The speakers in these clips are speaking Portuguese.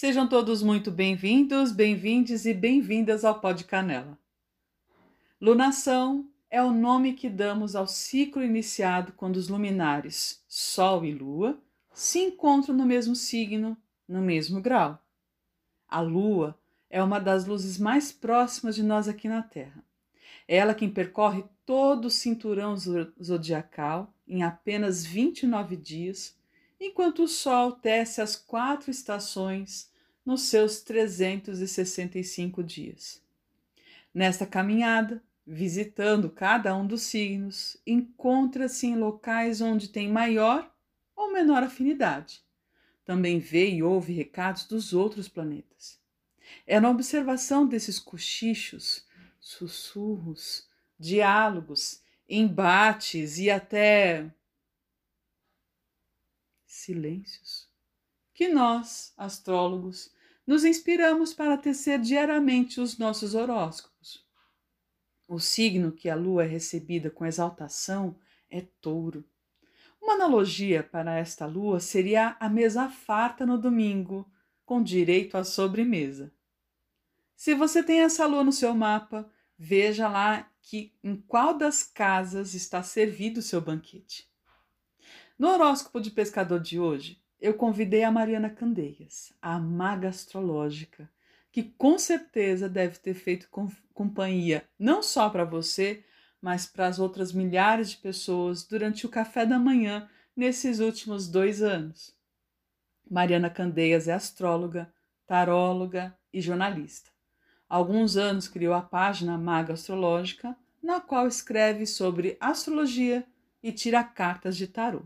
Sejam todos muito bem-vindos, bem-vindes e bem-vindas ao Pod Canela. Lunação é o nome que damos ao ciclo iniciado quando os luminares Sol e Lua se encontram no mesmo signo, no mesmo grau. A Lua é uma das luzes mais próximas de nós aqui na Terra. É ela quem percorre todo o cinturão zodiacal em apenas 29 dias, enquanto o Sol tece as quatro estações nos seus 365 dias. Nesta caminhada, visitando cada um dos signos, encontra-se em locais onde tem maior ou menor afinidade. Também vê e ouve recados dos outros planetas. É na observação desses cochichos, sussurros, diálogos, embates e até silêncios que nós, astrólogos, nos inspiramos para tecer diariamente os nossos horóscopos. O signo que a lua é recebida com exaltação é touro. Uma analogia para esta lua seria a mesa farta no domingo, com direito à sobremesa. Se você tem essa lua no seu mapa, veja lá que em qual das casas está servido o seu banquete. No horóscopo de pescador de hoje, eu convidei a Mariana Candeias, a maga astrológica, que com certeza deve ter feito companhia não só para você, mas para as outras milhares de pessoas durante o café da manhã nesses últimos dois anos. Mariana Candeias é astróloga, taróloga e jornalista. Há alguns anos criou a página Maga Astrológica, na qual escreve sobre astrologia e tira cartas de tarô.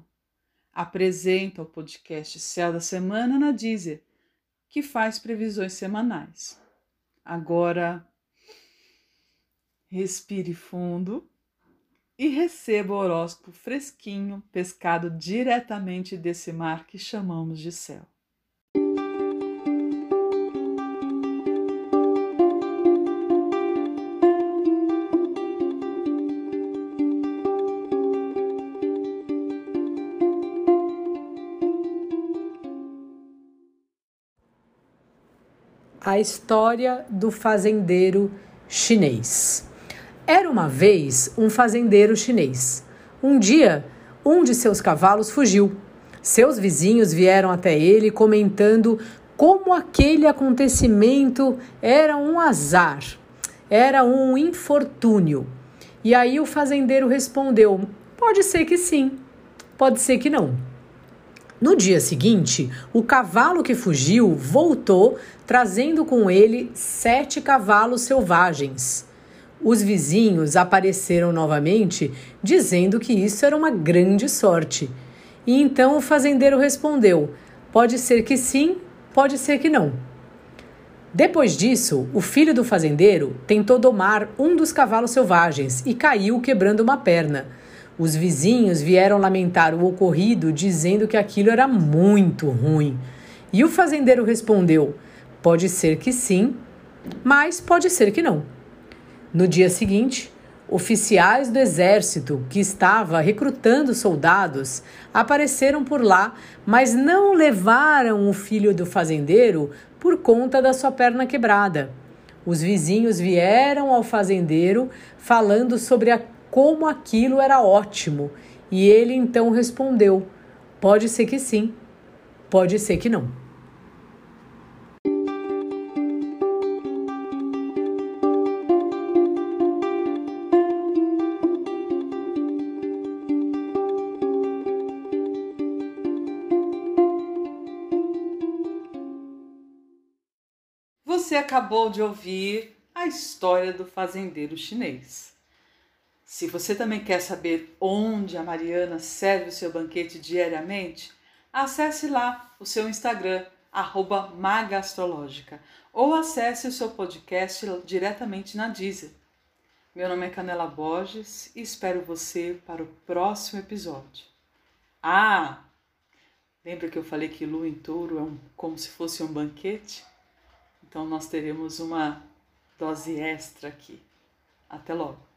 Apresenta o podcast Céu da Semana na Deezer que faz previsões semanais. Agora, respire fundo e receba o horóscopo fresquinho, pescado diretamente desse mar que chamamos de céu. A história do fazendeiro chinês. Era uma vez um fazendeiro chinês. Um dia, um de seus cavalos fugiu. Seus vizinhos vieram até ele comentando como aquele acontecimento era um azar, era um infortúnio. E aí o fazendeiro respondeu: pode ser que sim, pode ser que não. No dia seguinte, o cavalo que fugiu voltou, trazendo com ele sete cavalos selvagens. Os vizinhos apareceram novamente, dizendo que isso era uma grande sorte. E então o fazendeiro respondeu: Pode ser que sim, pode ser que não. Depois disso, o filho do fazendeiro tentou domar um dos cavalos selvagens e caiu quebrando uma perna. Os vizinhos vieram lamentar o ocorrido, dizendo que aquilo era muito ruim. E o fazendeiro respondeu: Pode ser que sim, mas pode ser que não. No dia seguinte, oficiais do exército que estava recrutando soldados apareceram por lá, mas não levaram o filho do fazendeiro por conta da sua perna quebrada. Os vizinhos vieram ao fazendeiro falando sobre a como aquilo era ótimo. E ele então respondeu: Pode ser que sim, pode ser que não. Você acabou de ouvir a história do fazendeiro chinês. Se você também quer saber onde a Mariana serve o seu banquete diariamente, acesse lá o seu Instagram, arroba magastrológica, ou acesse o seu podcast diretamente na Deezer. Meu nome é Canela Borges e espero você para o próximo episódio. Ah! Lembra que eu falei que lua em touro é um, como se fosse um banquete? Então nós teremos uma dose extra aqui. Até logo!